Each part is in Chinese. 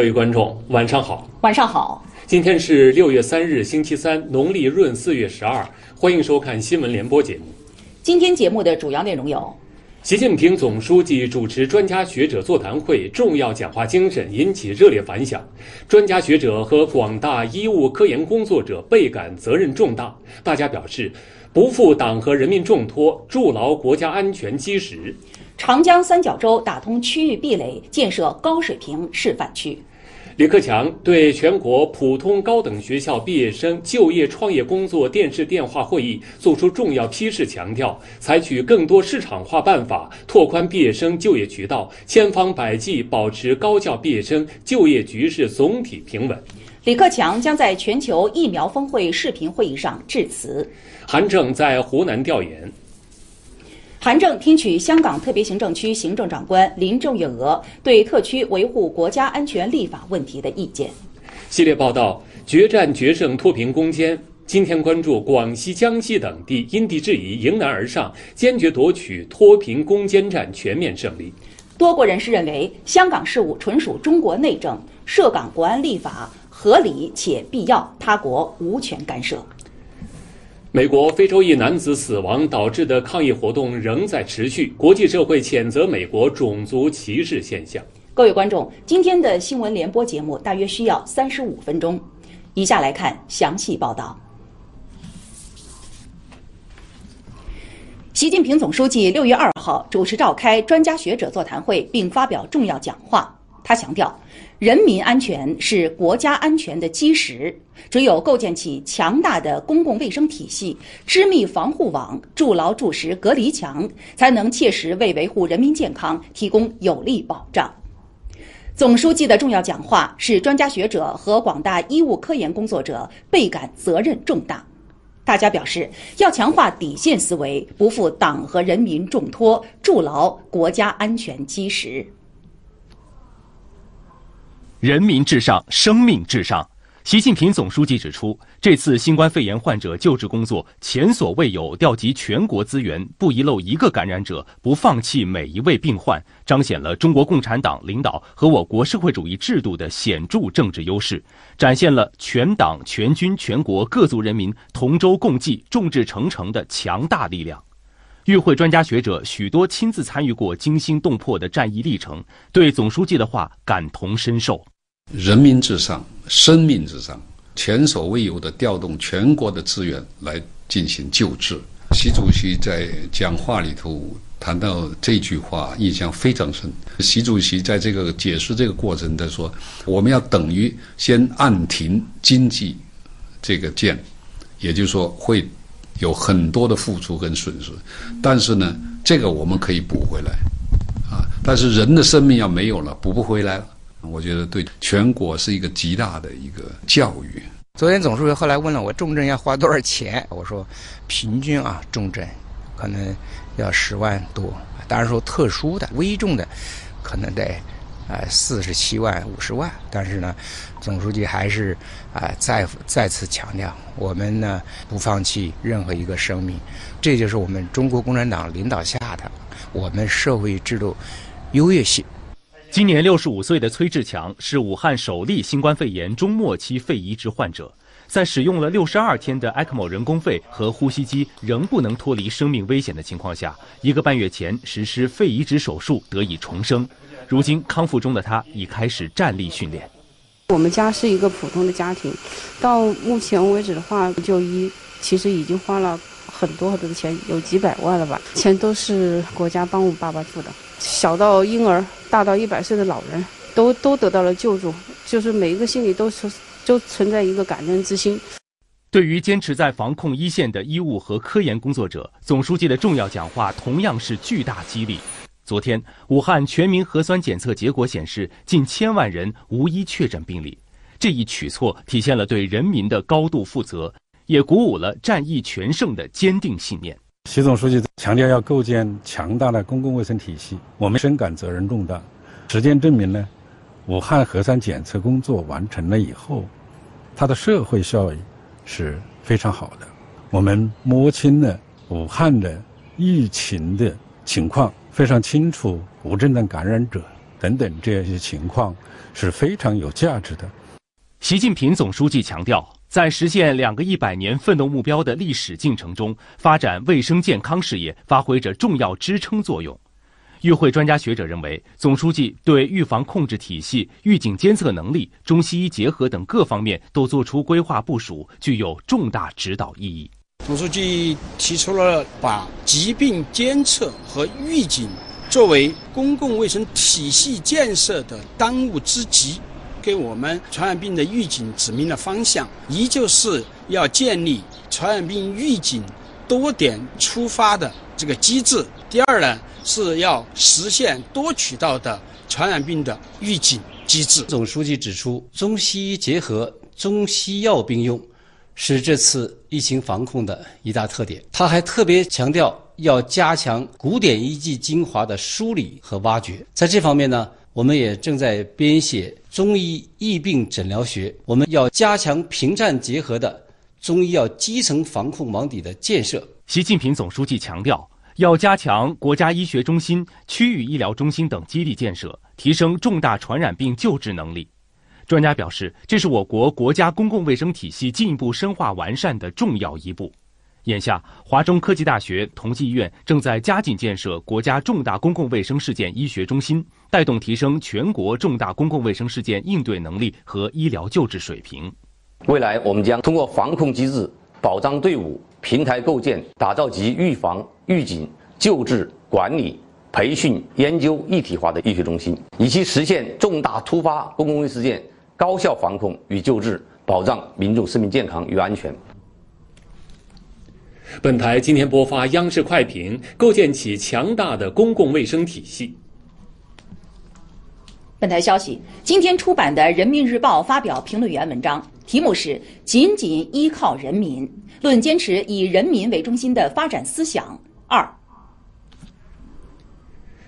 各位观众，晚上好。晚上好。今天是六月三日，星期三，农历闰四月十二。欢迎收看新闻联播节目。今天节目的主要内容有：习近平总书记主持专家学者座谈会，重要讲话精神引起热烈反响。专家学者和广大医务科研工作者倍感责任重大，大家表示不负党和人民重托，筑牢国家安全基石。长江三角洲打通区域壁垒，建设高水平示范区。李克强对全国普通高等学校毕业生就业创业工作电视电话会议作出重要批示，强调采取更多市场化办法，拓宽毕业生就业渠道，千方百计保持高校毕业生就业局势总体平稳。李克强将在全球疫苗峰会视频会议上致辞。韩正在湖南调研。韩正听取香港特别行政区行政长官林郑月娥对特区维护国家安全立法问题的意见。系列报道：决战决胜脱贫攻坚。今天关注广西、江西等地因地制宜、迎难而上，坚决夺取脱贫攻坚战全面胜利。多国人士认为，香港事务纯属中国内政，涉港国安立法合理且必要，他国无权干涉。美国非洲裔男子死亡导致的抗议活动仍在持续，国际社会谴责美国种族歧视现象。各位观众，今天的新闻联播节目大约需要三十五分钟，以下来看详细报道。习近平总书记六月二号主持召开专家学者座谈会，并发表重要讲话。他强调。人民安全是国家安全的基石，只有构建起强大的公共卫生体系、织密防护网、筑牢筑实隔离墙，才能切实为维护人民健康提供有力保障。总书记的重要讲话使专家学者和广大医务科研工作者倍感责任重大。大家表示，要强化底线思维，不负党和人民重托，筑牢国家安全基石。人民至上，生命至上。习近平总书记指出，这次新冠肺炎患者救治工作前所未有，调集全国资源，不遗漏一个感染者，不放弃每一位病患，彰显了中国共产党领导和我国社会主义制度的显著政治优势，展现了全党全军全国各族人民同舟共济、众志成城的强大力量。与会专家学者许多亲自参与过惊心动魄的战役历程，对总书记的话感同身受。人民至上，生命至上，前所未有的调动全国的资源来进行救治。习主席在讲话里头谈到这句话，印象非常深。习主席在这个解释这个过程，他说：“我们要等于先按停经济这个键，也就是说会。”有很多的付出跟损失，但是呢，这个我们可以补回来，啊，但是人的生命要没有了，补不回来了。我觉得对全国是一个极大的一个教育。昨天总书记后来问了我重症要花多少钱，我说平均啊重症可能要十万多，当然说特殊的危重的可能得。呃，四十七万、五十万，但是呢，总书记还是啊再再次强调，我们呢不放弃任何一个生命，这就是我们中国共产党领导下的我们社会制度优越性。今年六十五岁的崔志强是武汉首例新冠肺炎中末期肺移植患者，在使用了六十二天的 ECMO 人工肺和呼吸机仍不能脱离生命危险的情况下，一个半月前实施肺移植手术得以重生。如今康复中的他已开始站立训练。我们家是一个普通的家庭，到目前为止的话，就医其实已经花了很多很多的钱，有几百万了吧？钱都是国家帮我爸爸付的。小到婴儿，大到一百岁的老人，都都得到了救助。就是每一个心里都存都存在一个感恩之心。对于坚持在防控一线的医务和科研工作者，总书记的重要讲话同样是巨大激励。昨天，武汉全民核酸检测结果显示，近千万人无一确诊病例。这一举措体现了对人民的高度负责，也鼓舞了战役全胜的坚定信念。习总书记强调要构建强大的公共卫生体系，我们深感责任重大。实践证明呢，武汉核酸检测工作完成了以后，它的社会效益是非常好的。我们摸清了武汉的疫情的情况。非常清楚无症状感染者等等这些情况是非常有价值的。习近平总书记强调，在实现两个一百年奋斗目标的历史进程中，发展卫生健康事业发挥着重要支撑作用。与会专家学者认为，总书记对预防控制体系、预警监测能力、中西医结合等各方面都作出规划部署，具有重大指导意义。总书记提出了把疾病监测和预警作为公共卫生体系建设的当务之急，给我们传染病的预警指明了方向，依旧是要建立传染病预警多点出发的这个机制。第二呢？是要实现多渠道的传染病的预警机制。总书记指出，中西医结合、中西药并用，是这次疫情防控的一大特点。他还特别强调，要加强古典医技精华的梳理和挖掘。在这方面呢，我们也正在编写中医疫病诊疗学。我们要加强平战结合的中医药基层防控网底的建设。习近平总书记强调。要加强国家医学中心、区域医疗中心等基地建设，提升重大传染病救治能力。专家表示，这是我国国家公共卫生体系进一步深化完善的重要一步。眼下，华中科技大学同济医院正在加紧建设国家重大公共卫生事件医学中心，带动提升全国重大公共卫生事件应对能力和医疗救治水平。未来，我们将通过防控机制保障队伍。平台构建，打造集预防、预警、救治、管理、培训、研究一体化的医学中心，以期实现重大突发公共卫生事件高效防控与救治，保障民众生命健康与安全。本台今天播发央视快评：构建起强大的公共卫生体系。本台消息，今天出版的《人民日报》发表评论员文章，题目是“仅仅依靠人民”。论坚持以人民为中心的发展思想。二，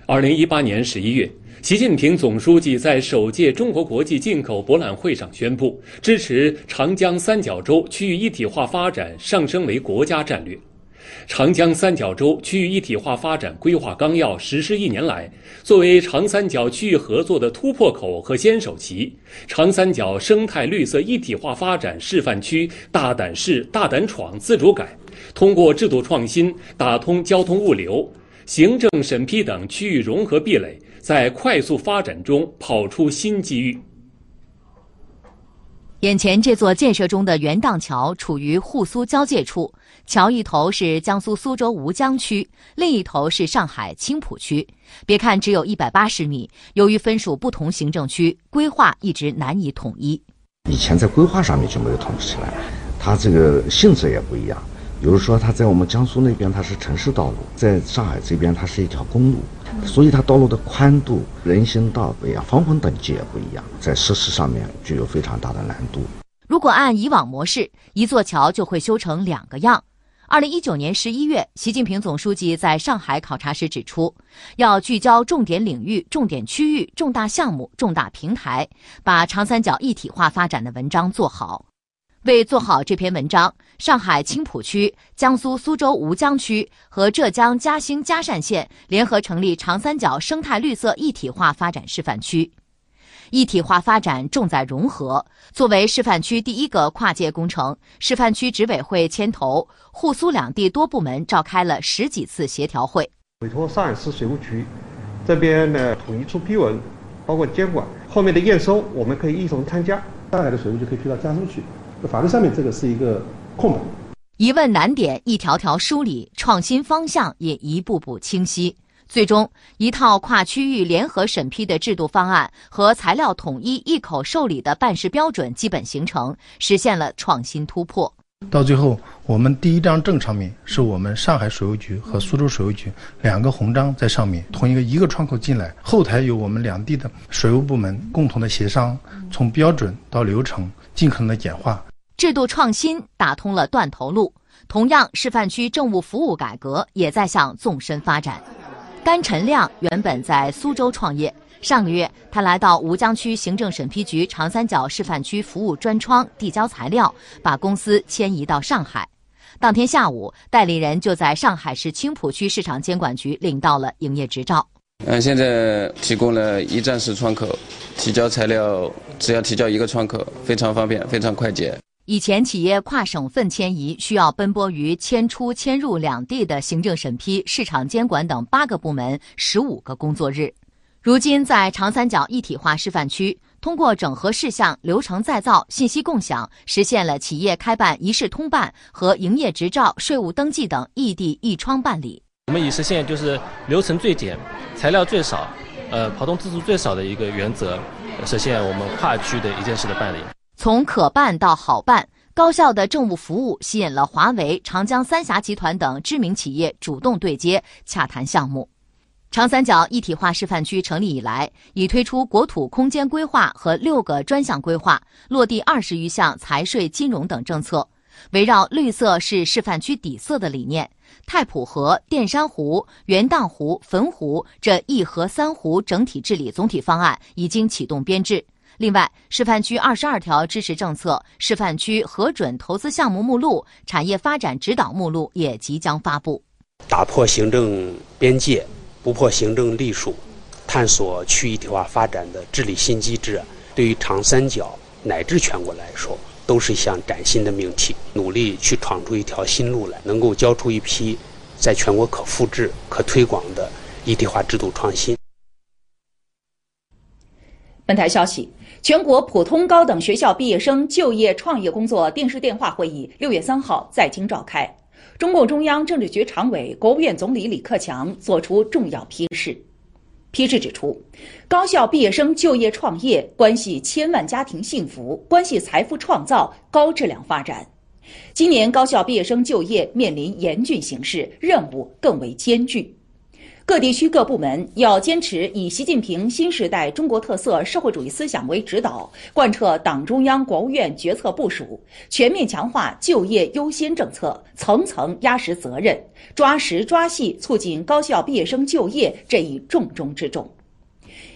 二零一八年十一月，习近平总书记在首届中国国际进口博览会上宣布，支持长江三角洲区域一体化发展上升为国家战略。长江三角洲区域一体化发展规划纲要实施一年来，作为长三角区域合作的突破口和先手棋，长三角生态绿色一体化发展示范区大胆试、大胆闯、自主改，通过制度创新打通交通物流、行政审批等区域融合壁垒，在快速发展中跑出新机遇。眼前这座建设中的元荡桥处于沪苏交界处。桥一头是江苏苏州吴江区，另一头是上海青浦区。别看只有一百八十米，由于分属不同行政区，规划一直难以统一。以前在规划上面就没有统一起来，它这个性质也不一样。比如说，它在我们江苏那边它是城市道路，在上海这边它是一条公路，所以它道路的宽度、人行道不一样，防洪等级也不一样，在设施上面具有非常大的难度。如果按以往模式，一座桥就会修成两个样。二零一九年十一月，习近平总书记在上海考察时指出，要聚焦重点领域、重点区域、重大项目、重大平台，把长三角一体化发展的文章做好。为做好这篇文章，上海青浦区、江苏苏州吴江区和浙江嘉兴嘉善县联合成立长三角生态绿色一体化发展示范区。一体化发展重在融合。作为示范区第一个跨界工程，示范区执委会牵头，沪苏两地多部门召开了十几次协调会。委托上海市水务局这边呢统一出批文，包括监管，后面的验收我们可以一同参加。上海的水务就可以批到江苏去。法律上面这个是一个空白。疑问难点一条条梳理，创新方向也一步步清晰。最终，一套跨区域联合审批的制度方案和材料统一一口受理的办事标准基本形成，实现了创新突破。到最后，我们第一张证上面是我们上海水务局和苏州水务局两个红章在上面，同一个一个窗口进来，后台有我们两地的水务部门共同的协商，从标准到流程尽可能的简化，制度创新打通了断头路。同样，示范区政务服务改革也在向纵深发展。甘陈亮原本在苏州创业，上个月他来到吴江区行政审批局长三角示范区服务专窗递交材料，把公司迁移到上海。当天下午，代理人就在上海市青浦区市场监管局领到了营业执照。嗯，现在提供了一站式窗口，提交材料只要提交一个窗口，非常方便，非常快捷。以前企业跨省份迁移需要奔波于迁出迁入两地的行政审批、市场监管等八个部门十五个工作日，如今在长三角一体化示范区，通过整合事项、流程再造、信息共享，实现了企业开办一视通办和营业执照、税务登记等异地一窗办理。我们已实现就是流程最简、材料最少、呃跑动次数最少的一个原则，实现我们跨区的一件事的办理。从可办到好办，高效的政务服务吸引了华为、长江三峡集团等知名企业主动对接洽谈项目。长三角一体化示范区成立以来，已推出国土空间规划和六个专项规划，落地二十余项财税、金融等政策。围绕“绿色是示范区底色”的理念，太浦河、淀山湖、元荡湖、汾湖这一河三湖整体治理总体方案已经启动编制。另外，示范区二十二条支持政策、示范区核准投资项目目录、产业发展指导目录也即将发布。打破行政边界，不破行政隶属，探索区一体化发展的治理新机制，对于长三角乃至全国来说，都是一项崭新的命题。努力去闯出一条新路来，能够交出一批在全国可复制、可推广的一体化制度创新。本台消息。全国普通高等学校毕业生就业创业工作电视电话会议六月三号在京召开，中共中央政治局常委、国务院总理李克强作出重要批示。批示指出，高校毕业生就业创业关系千万家庭幸福，关系财富创造、高质量发展。今年高校毕业生就业面临严峻形势，任务更为艰巨。各地区各部门要坚持以习近平新时代中国特色社会主义思想为指导，贯彻党中央、国务院决策部署，全面强化就业优先政策，层层压实责任，抓实抓细促进高校毕业生就业这一重中之重。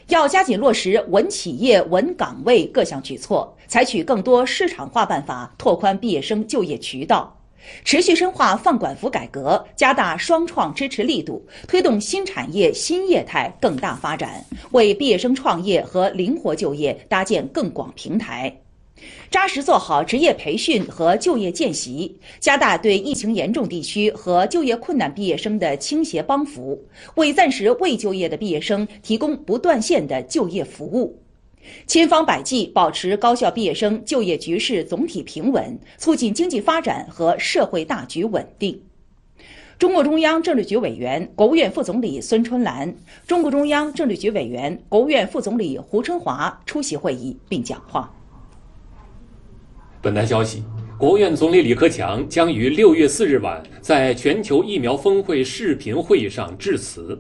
要加紧落实稳企业、稳岗位各项举措，采取更多市场化办法，拓宽毕业生就业渠道。持续深化放管服改革，加大双创支持力度，推动新产业新业态更大发展，为毕业生创业和灵活就业搭建更广平台。扎实做好职业培训和就业见习，加大对疫情严重地区和就业困难毕业生的倾斜帮扶，为暂时未就业的毕业生提供不断线的就业服务。千方百计保持高校毕业生就业局势总体平稳，促进经济发展和社会大局稳定。中共中央政治局委员、国务院副总理孙春兰，中共中央政治局委员、国务院副总理胡春华出席会议并讲话。本台消息，国务院总理李克强将于六月四日晚在全球疫苗峰会视频会议上致辞。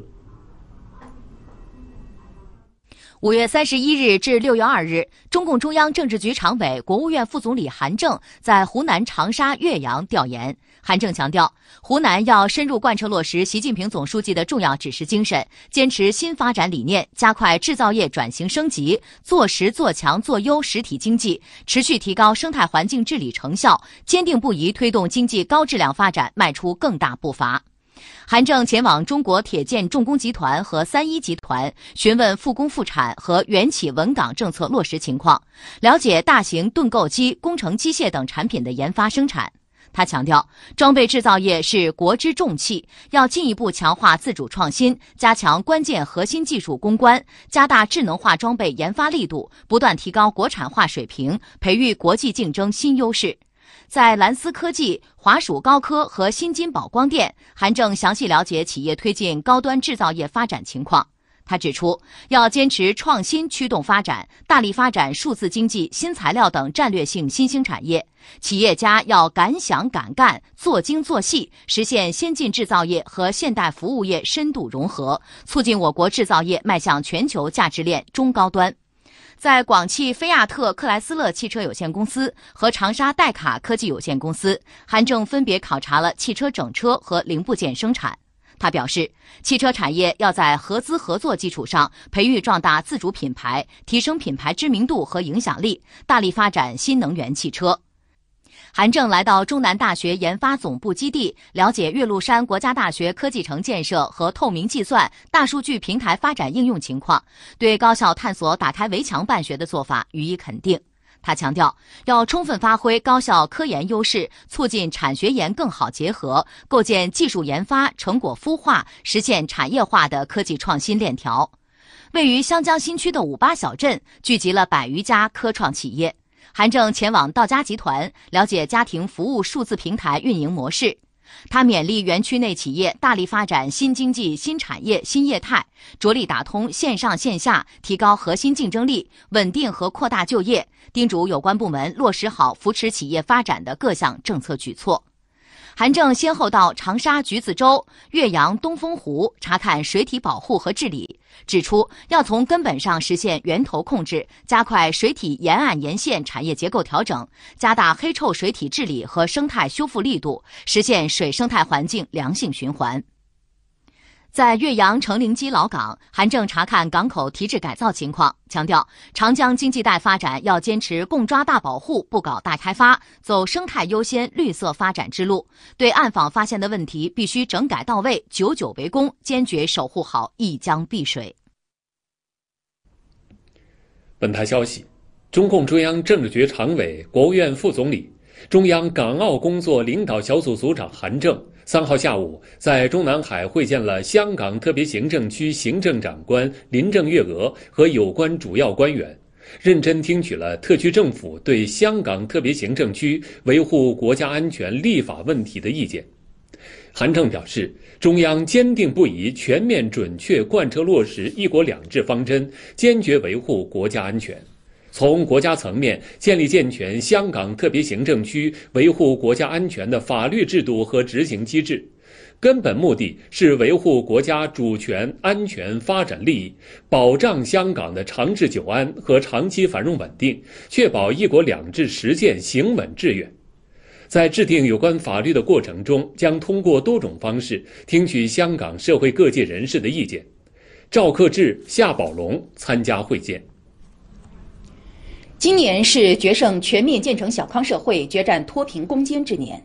五月三十一日至六月二日，中共中央政治局常委、国务院副总理韩正在湖南长沙、岳阳调研。韩正强调，湖南要深入贯彻落实习近平总书记的重要指示精神，坚持新发展理念，加快制造业转型升级，做实做强做优实体经济，持续提高生态环境治理成效，坚定不移推动经济高质量发展迈出更大步伐。韩正前往中国铁建重工集团和三一集团，询问复工复产和原企稳岗政策落实情况，了解大型盾构机、工程机械等产品的研发生产。他强调，装备制造业是国之重器，要进一步强化自主创新，加强关键核心技术攻关，加大智能化装备研发力度，不断提高国产化水平，培育国际竞争新优势。在蓝思科技、华曙高科和新金宝光电，韩正详细了解企业推进高端制造业发展情况。他指出，要坚持创新驱动发展，大力发展数字经济、新材料等战略性新兴产业。企业家要敢想敢干、做精做细，实现先进制造业和现代服务业深度融合，促进我国制造业迈向全球价值链中高端。在广汽菲亚特克莱斯勒汽车有限公司和长沙戴卡科技有限公司，韩正分别考察了汽车整车和零部件生产。他表示，汽车产业要在合资合作基础上培育壮大自主品牌，提升品牌知名度和影响力，大力发展新能源汽车。韩正来到中南大学研发总部基地，了解岳麓山国家大学科技城建设和透明计算、大数据平台发展应用情况，对高校探索打开围墙办学的做法予以肯定。他强调，要充分发挥高校科研优势，促进产学研更好结合，构建技术研发成果孵化、实现产业化的科技创新链条。位于湘江新区的五八小镇聚集了百余家科创企业。韩正前往道家集团了解家庭服务数字平台运营模式。他勉励园区内企业大力发展新经济、新产业、新业态，着力打通线上线下，提高核心竞争力，稳定和扩大就业。叮嘱有关部门落实好扶持企业发展的各项政策举措。韩正先后到长沙橘子洲、岳阳东风湖查看水体保护和治理，指出要从根本上实现源头控制，加快水体沿岸沿线产业结构调整，加大黑臭水体治理和生态修复力度，实现水生态环境良性循环。在岳阳成陵矶老港，韩正查看港口提质改造情况，强调长江经济带发展要坚持共抓大保护，不搞大开发，走生态优先、绿色发展之路。对暗访发现的问题，必须整改到位，久久为功，坚决守护好一江碧水。本台消息，中共中央政治局常委、国务院副总理、中央港澳工作领导小组组长韩正。三号下午，在中南海会见了香港特别行政区行政长官林郑月娥和有关主要官员，认真听取了特区政府对香港特别行政区维护国家安全立法问题的意见。韩正表示，中央坚定不移、全面准确贯彻落实“一国两制”方针，坚决维护国家安全。从国家层面建立健全香港特别行政区维护国家安全的法律制度和执行机制，根本目的是维护国家主权、安全、发展利益，保障香港的长治久安和长期繁荣稳定，确保“一国两制”实践行稳致远。在制定有关法律的过程中，将通过多种方式听取香港社会各界人士的意见。赵克志、夏宝龙参加会见。今年是决胜全面建成小康社会、决战脱贫攻坚之年。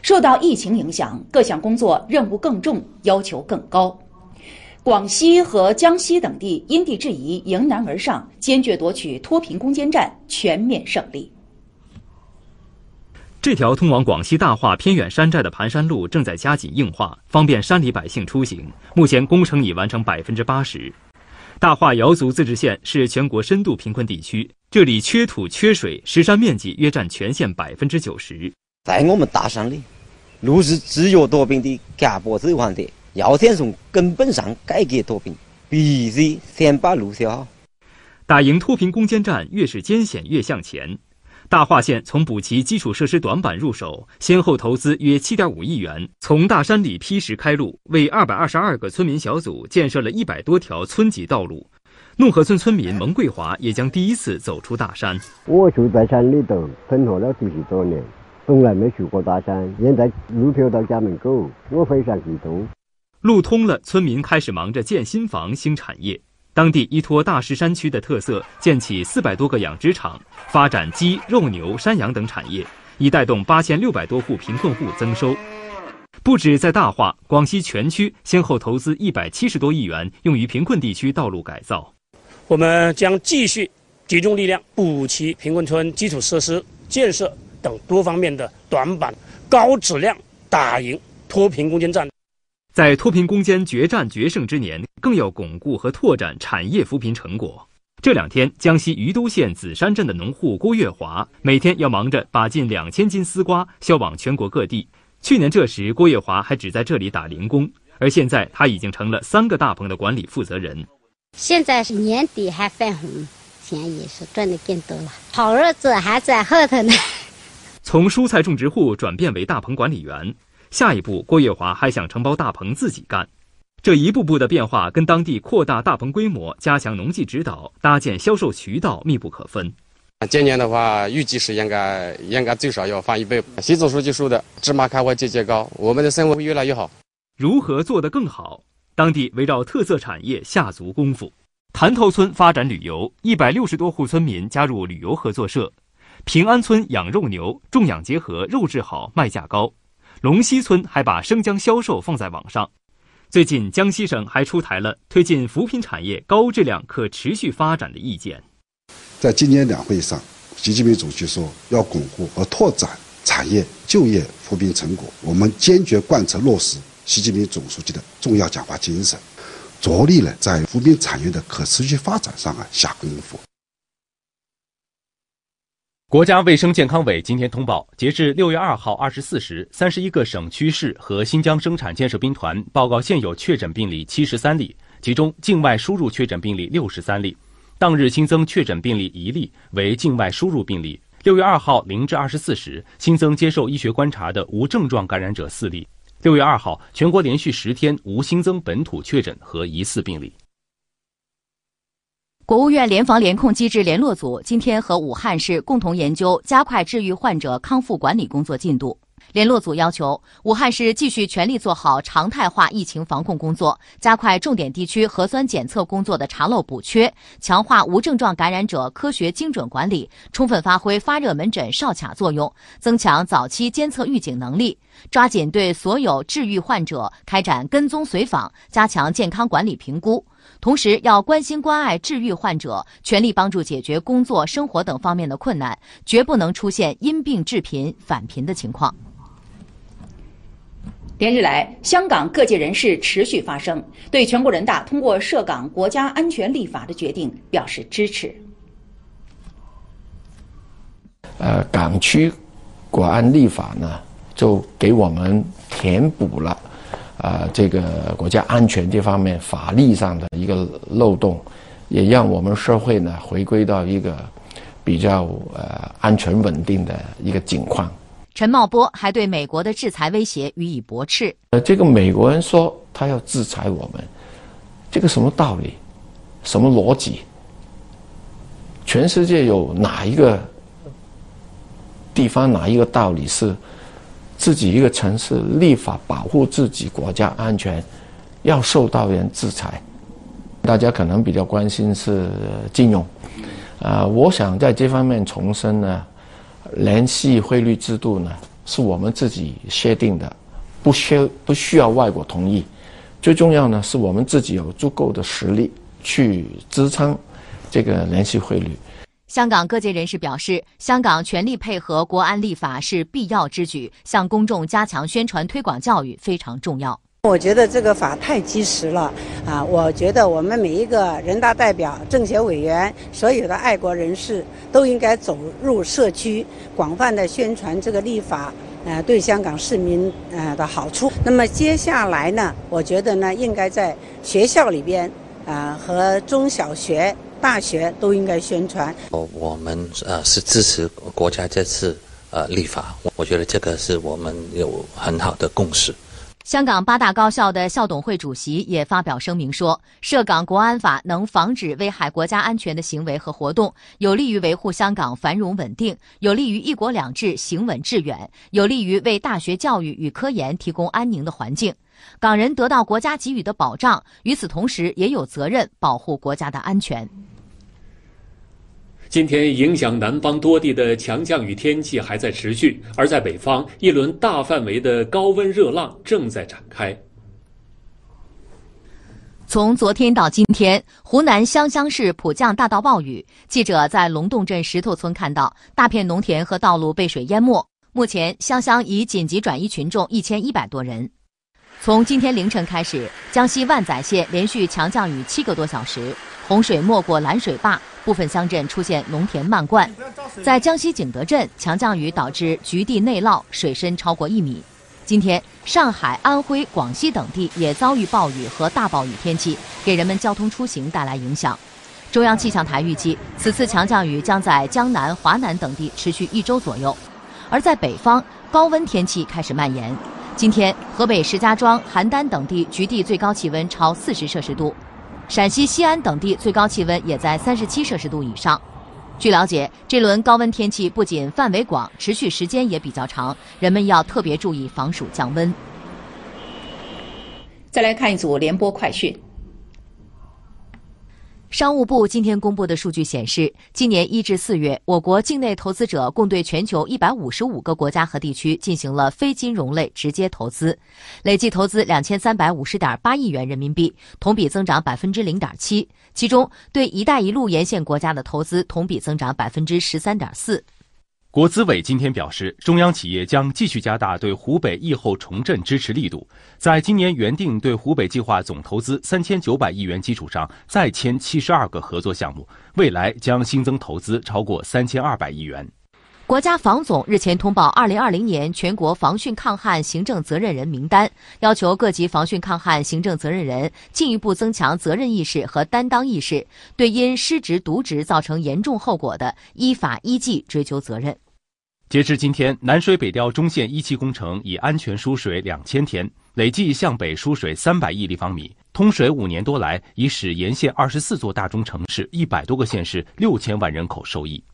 受到疫情影响，各项工作任务更重，要求更高。广西和江西等地因地制宜，迎难而上，坚决夺取脱贫攻坚战全面胜利。这条通往广西大化偏远山寨的盘山路正在加紧硬化，方便山里百姓出行。目前工程已完成百分之八十。大化瑶族自治县是全国深度贫困地区。这里缺土缺水，石山面积约占全县百分之九十。在我们大山里，路是制约脱贫的根本手环的，要想从根本上改革脱贫，必须先把路修好。打赢脱贫攻坚战，越是艰险越向前。大化县从补齐基础设施短板入手，先后投资约七点五亿元，从大山里劈石开路，为二百二十二个村民小组建设了一百多条村级道路。怒河村村民蒙桂华也将第一次走出大山。我住在山里头生活了十几多年，从来没去过大山。现在路条到家门口，我非常激动。路通了，村民开始忙着建新房、兴产业。当地依托大石山区的特色，建起四百多个养殖场，发展鸡、肉牛、山羊等产业，以带动八千六百多户贫困户增收。不止在大化，广西全区先后投资一百七十多亿元，用于贫困地区道路改造。我们将继续集中力量补齐贫困村基础设施建设等多方面的短板，高质量打赢脱贫攻坚战。在脱贫攻坚决战决胜之年，更要巩固和拓展产业扶贫成果。这两天，江西余都县紫山镇的农户郭月华每天要忙着把近两千斤丝瓜销往全国各地。去年这时，郭月华还只在这里打零工，而现在他已经成了三个大棚的管理负责人。现在是年底还分红，钱也是赚的更多了。好日子还在后头呢。从蔬菜种植户转变为大棚管理员，下一步郭月华还想承包大棚自己干。这一步步的变化跟当地扩大大棚规模、加强农技指导、搭建销售渠道密不可分。今年的话，预计是应该应该最少要翻一倍。习总书记说的“芝麻开花节节高”，我们的生活会越来越好。如何做得更好？当地围绕特色产业下足功夫。潭头村发展旅游，一百六十多户村民加入旅游合作社。平安村养肉牛，种养结合，肉质好，卖价高。龙溪村还把生姜销售放在网上。最近，江西省还出台了推进扶贫产业高质量可持续发展的意见。在今年两会上，习近平主席说要巩固和拓展产业就业扶贫成果，我们坚决贯彻落实习近平总书记的重要讲话精神，着力呢在扶贫产业的可持续发展上啊下功夫。国家卫生健康委今天通报，截至六月二号二十四时，三十一个省区市和新疆生产建设兵团报告现有确诊病例七十三例，其中境外输入确诊病例六十三例。当日新增确诊病例一例，为境外输入病例。六月二号零至二十四时，新增接受医学观察的无症状感染者四例。六月二号，全国连续十天无新增本土确诊和疑似病例。国务院联防联控机制联络组今天和武汉市共同研究加快治愈患者康复管理工作进度。联络组要求武汉市继续全力做好常态化疫情防控工作，加快重点地区核酸检测工作的查漏补缺，强化无症状感染者科学精准管理，充分发挥发热门诊哨卡作用，增强早期监测预警能力，抓紧对所有治愈患者开展跟踪随访，加强健康管理评估。同时，要关心关爱治愈患者，全力帮助解决工作、生活等方面的困难，绝不能出现因病致贫、返贫的情况。连日来，香港各界人士持续发声，对全国人大通过涉港国家安全立法的决定表示支持。呃，港区国安立法呢，就给我们填补了。啊，这个国家安全这方面法律上的一个漏洞，也让我们社会呢回归到一个比较呃安全稳定的一个境况。陈茂波还对美国的制裁威胁予以驳斥。呃，这个美国人说他要制裁我们，这个什么道理？什么逻辑？全世界有哪一个地方哪一个道理是？自己一个城市立法保护自己国家安全，要受到人制裁。大家可能比较关心是金融，啊，我想在这方面重申呢，联系汇率制度呢是我们自己设定的，不需不需要外国同意。最重要呢是我们自己有足够的实力去支撑这个联系汇率。香港各界人士表示，香港全力配合国安立法是必要之举，向公众加强宣传推广教育非常重要。我觉得这个法太及时了啊！我觉得我们每一个人大代表、政协委员、所有的爱国人士都应该走入社区，广泛的宣传这个立法，呃，对香港市民呃的好处。那么接下来呢，我觉得呢，应该在学校里边啊和中小学。大学都应该宣传。我我们呃是支持国家这次呃立法，我觉得这个是我们有很好的共识。香港八大高校的校董会主席也发表声明说，涉港国安法能防止危害国家安全的行为和活动，有利于维护香港繁荣稳定，有利于一国两制行稳致远，有利于为大学教育与科研提供安宁的环境。港人得到国家给予的保障，与此同时也有责任保护国家的安全。今天影响南方多地的强降雨天气还在持续，而在北方，一轮大范围的高温热浪正在展开。从昨天到今天，湖南湘乡市普降大到暴雨。记者在龙洞镇石头村看到，大片农田和道路被水淹没。目前，湘乡已紧急转移群众一千一百多人。从今天凌晨开始，江西万载县连续强降雨七个多小时，洪水没过拦水坝。部分乡镇出现农田漫灌，在江西景德镇，强降雨导致局地内涝，水深超过一米。今天，上海、安徽、广西等地也遭遇暴雨和大暴雨天气，给人们交通出行带来影响。中央气象台预计，此次强降雨将在江南、华南等地持续一周左右。而在北方，高温天气开始蔓延。今天，河北石家庄、邯郸等地局地最高气温超四十摄氏度。陕西西安等地最高气温也在三十七摄氏度以上。据了解，这轮高温天气不仅范围广，持续时间也比较长，人们要特别注意防暑降温。再来看一组联播快讯。商务部今天公布的数据显示，今年一至四月，我国境内投资者共对全球一百五十五个国家和地区进行了非金融类直接投资，累计投资两千三百五十点八亿元人民币，同比增长百分之零点七。其中，对“一带一路”沿线国家的投资同比增长百分之十三点四。国资委今天表示，中央企业将继续加大对湖北疫后重振支持力度，在今年原定对湖北计划总投资三千九百亿元基础上，再签七十二个合作项目，未来将新增投资超过三千二百亿元。国家防总日前通报二零二零年全国防汛抗旱行政责任人名单，要求各级防汛抗旱行政责任人进一步增强责任意识和担当意识，对因失职渎职造成严重后果的，依法依纪追究责任。截至今天，南水北调中线一期工程已安全输水两千天，累计向北输水三百亿立方米。通水五年多来，已使沿线二十四座大中城市、一百多个县市、六千万人口受益。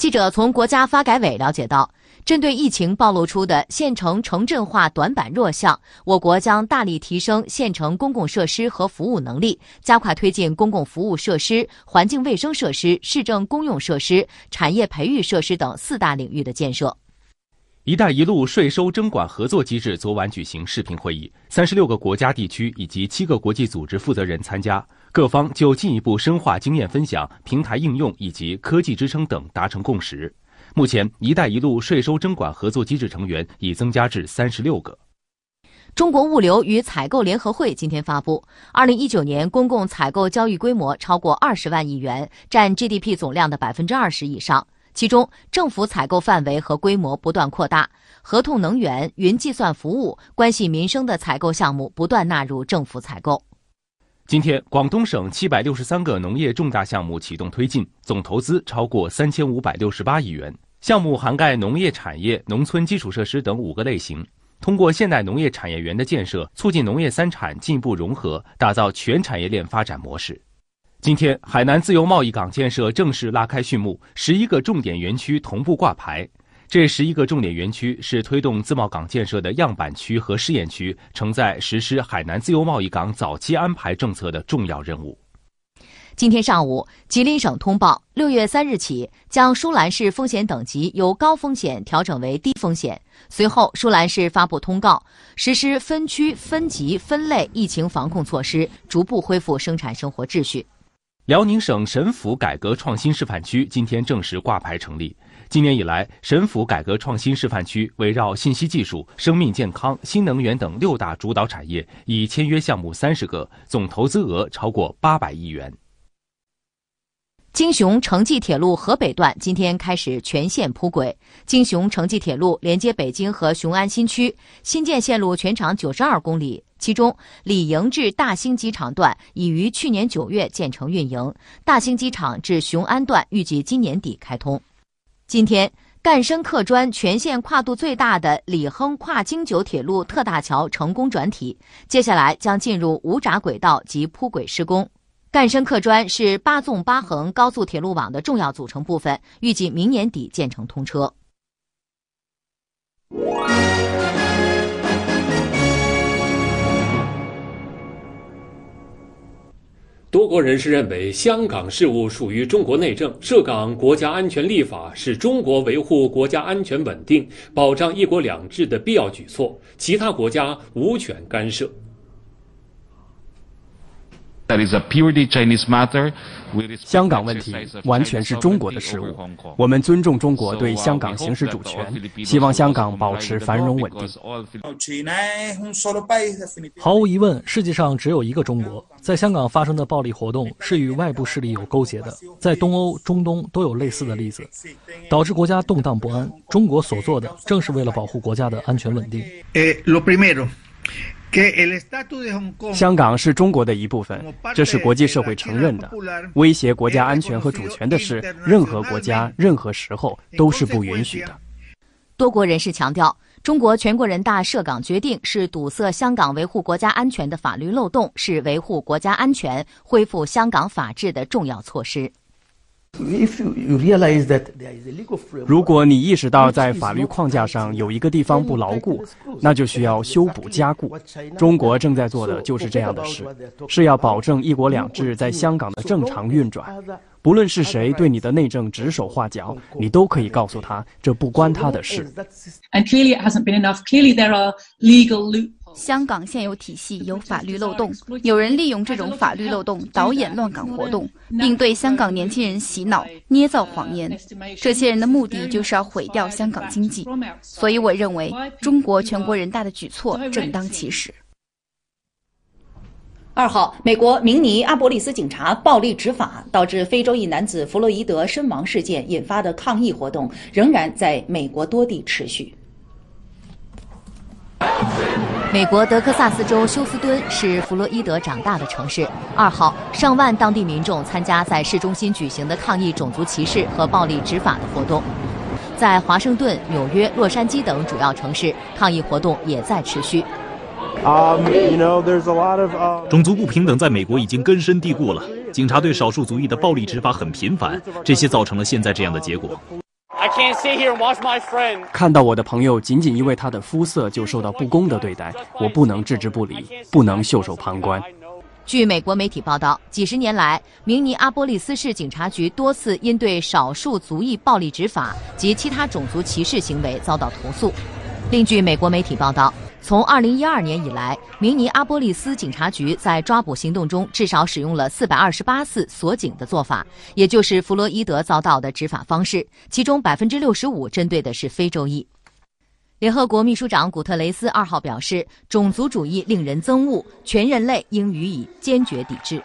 记者从国家发改委了解到，针对疫情暴露出的县城城镇化短板弱项，我国将大力提升县城公共设施和服务能力，加快推进公共服务设施、环境卫生设施、市政公用设施、产业培育设施等四大领域的建设。“一带一路”税收征管合作机制昨晚举行视频会议，三十六个国家地区以及七个国际组织负责人参加。各方就进一步深化经验分享、平台应用以及科技支撑等达成共识。目前，“一带一路”税收征管合作机制成员已增加至三十六个。中国物流与采购联合会今天发布，二零一九年公共采购交易规模超过二十万亿元，占 GDP 总量的百分之二十以上。其中，政府采购范围和规模不断扩大，合同能源、云计算服务、关系民生的采购项目不断纳入政府采购。今天，广东省七百六十三个农业重大项目启动推进，总投资超过三千五百六十八亿元。项目涵盖农业产业、农村基础设施等五个类型，通过现代农业产业园的建设，促进农业三产进一步融合，打造全产业链发展模式。今天，海南自由贸易港建设正式拉开序幕，十一个重点园区同步挂牌。这十一个重点园区是推动自贸港建设的样板区和试验区，承载实施海南自由贸易港早期安排政策的重要任务。今天上午，吉林省通报，六月三日起将舒兰市风险等级由高风险调整为低风险。随后，舒兰市发布通告，实施分区、分级、分类疫情防控措施，逐步恢复生产生活秩序。辽宁省沈府改革创新示范区今天正式挂牌成立。今年以来，沈府改革创新示范区围绕信息技术、生命健康、新能源等六大主导产业，已签约项目三十个，总投资额超过八百亿元。京雄城际铁路河北段今天开始全线铺轨。京雄城际铁路连接北京和雄安新区，新建线路全长九十二公里，其中李营至大兴机场段已于去年九月建成运营，大兴机场至雄安段预计今年底开通。今天，赣深客专全线跨度最大的里亨跨京九铁路特大桥成功转体，接下来将进入无闸轨道及铺轨施工。赣深客专是八纵八横高速铁路网的重要组成部分，预计明年底建成通车。多国人士认为，香港事务属于中国内政，涉港国家安全立法是中国维护国家安全稳定、保障一国两制的必要举措，其他国家无权干涉。香港问题完全是中国的事务，我们尊重中国对香港行使主权，希望香港保持繁荣稳定。毫无疑问，世界上只有一个中国。在香港发生的暴力活动是与外部势力有勾结的，在东欧、中东都有类似的例子，导致国家动荡不安。中国所做的正是为了保护国家的安全稳定。香港是中国的一部分，这是国际社会承认的。威胁国家安全和主权的事，任何国家、任何时候都是不允许的。多国人士强调，中国全国人大涉港决定是堵塞香港维护国家安全的法律漏洞，是维护国家安全、恢复香港法治的重要措施。如果你意识到在法律框架上有一个地方不牢固，那就需要修补加固。中国正在做的就是这样的事，是要保证一国两制在香港的正常运转。不论是谁对你的内政指手画脚，你都可以告诉他，这不关他的事。香港现有体系有法律漏洞，有人利用这种法律漏洞导演乱港活动，并对香港年轻人洗脑、捏造谎言。这些人的目的就是要毁掉香港经济。所以，我认为中国全国人大的举措正当其时。二号，美国明尼阿波利斯警察暴力执法导致非洲裔男子弗洛伊德身亡事件引发的抗议活动仍然在美国多地持续。美国德克萨斯州休斯敦是弗洛伊德长大的城市。二号，上万当地民众参加在市中心举行的抗议种族歧视和暴力执法的活动。在华盛顿、纽约、洛杉矶等主要城市，抗议活动也在持续。种族不平等在美国已经根深蒂固了，警察对少数族裔的暴力执法很频繁，这些造成了现在这样的结果。看到我的朋友仅仅因为他的肤色就受到不公的对待，我不能置之不理，不能袖手旁观。据美国媒体报道，几十年来，明尼阿波利斯市警察局多次因对少数族裔暴力执法及其他种族歧视行为遭到投诉。另据美国媒体报道。从2012年以来，明尼阿波利斯警察局在抓捕行动中至少使用了428次锁警的做法，也就是弗洛伊德遭到的执法方式，其中65%针对的是非洲裔。联合国秘书长古特雷斯二号表示，种族主义令人憎恶，全人类应予以坚决抵制。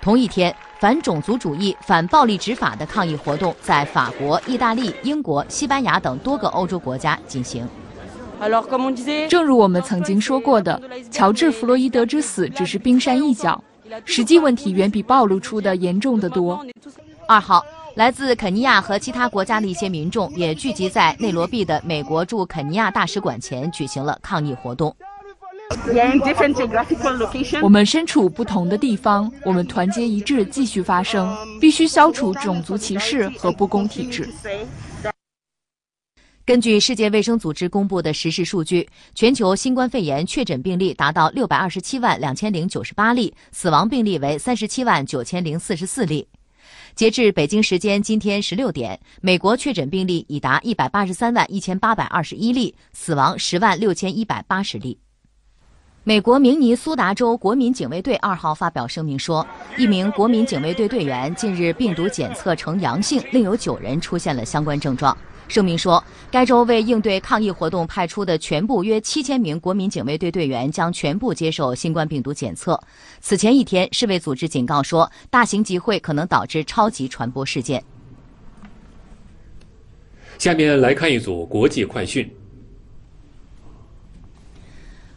同一天，反种族主义、反暴力执法的抗议活动在法国、意大利、英国、西班牙等多个欧洲国家进行。正如我们曾经说过的，乔治·弗洛伊德之死只是冰山一角，实际问题远比暴露出的严重得多。二号，来自肯尼亚和其他国家的一些民众也聚集在内罗毕的美国驻肯尼亚大使馆前，举行了抗议活动。我们身处不同的地方，我们团结一致，继续发声，必须消除种族歧视和不公体制。根据世界卫生组织公布的实时数据，全球新冠肺炎确诊病例达到六百二十七万两千零九十八例，死亡病例为三十七万九千零四十四例。截至北京时间今天十六点，美国确诊病例已达一百八十三万一千八百二十一例，死亡十万六千一百八十例。美国明尼苏达州国民警卫队二号发表声明说，一名国民警卫队队员近日病毒检测呈阳性，另有九人出现了相关症状。声明说，该州为应对抗议活动派出的全部约七千名国民警卫队队员将全部接受新冠病毒检测。此前一天，世卫组织警告说，大型集会可能导致超级传播事件。下面来看一组国际快讯。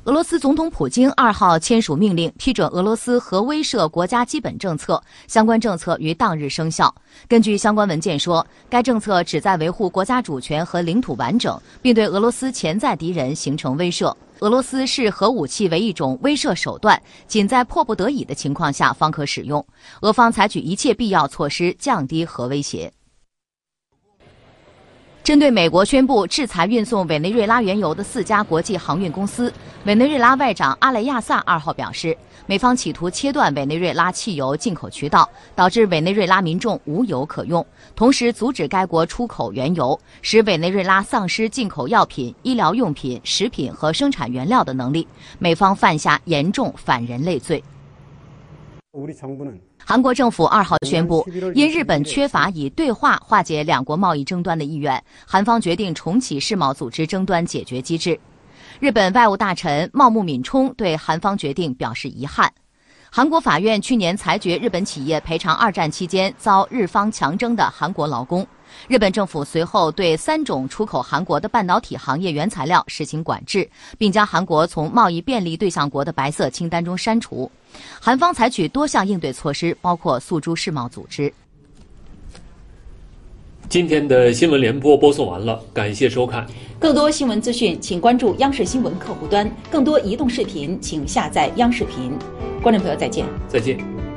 俄罗斯总统普京二号签署命令，批准俄罗斯核威慑国家基本政策。相关政策于当日生效。根据相关文件说，该政策旨在维护国家主权和领土完整，并对俄罗斯潜在敌人形成威慑。俄罗斯视核武器为一种威慑手段，仅在迫不得已的情况下方可使用。俄方采取一切必要措施降低核威胁。针对美国宣布制裁运送委内瑞拉原油的四家国际航运公司，委内瑞拉外长阿雷亚萨二号表示，美方企图切断委内瑞拉汽油进口渠道，导致委内瑞拉民众无油可用，同时阻止该国出口原油，使委内瑞拉丧失进口药品、医疗用品、食品和生产原料的能力。美方犯下严重反人类罪。韩国政府二号宣布，因日本缺乏以对话化解两国贸易争端的意愿，韩方决定重启世贸组织争端解决机制。日本外务大臣茂木敏充对韩方决定表示遗憾。韩国法院去年裁决日本企业赔偿二战期间遭日方强征的韩国劳工。日本政府随后对三种出口韩国的半导体行业原材料实行管制，并将韩国从贸易便利对象国的白色清单中删除。韩方采取多项应对措施，包括诉诸世贸组织。今天的新闻联播播送完了，感谢收看。更多新闻资讯，请关注央视新闻客户端；更多移动视频，请下载央视频。观众朋友，再见。再见。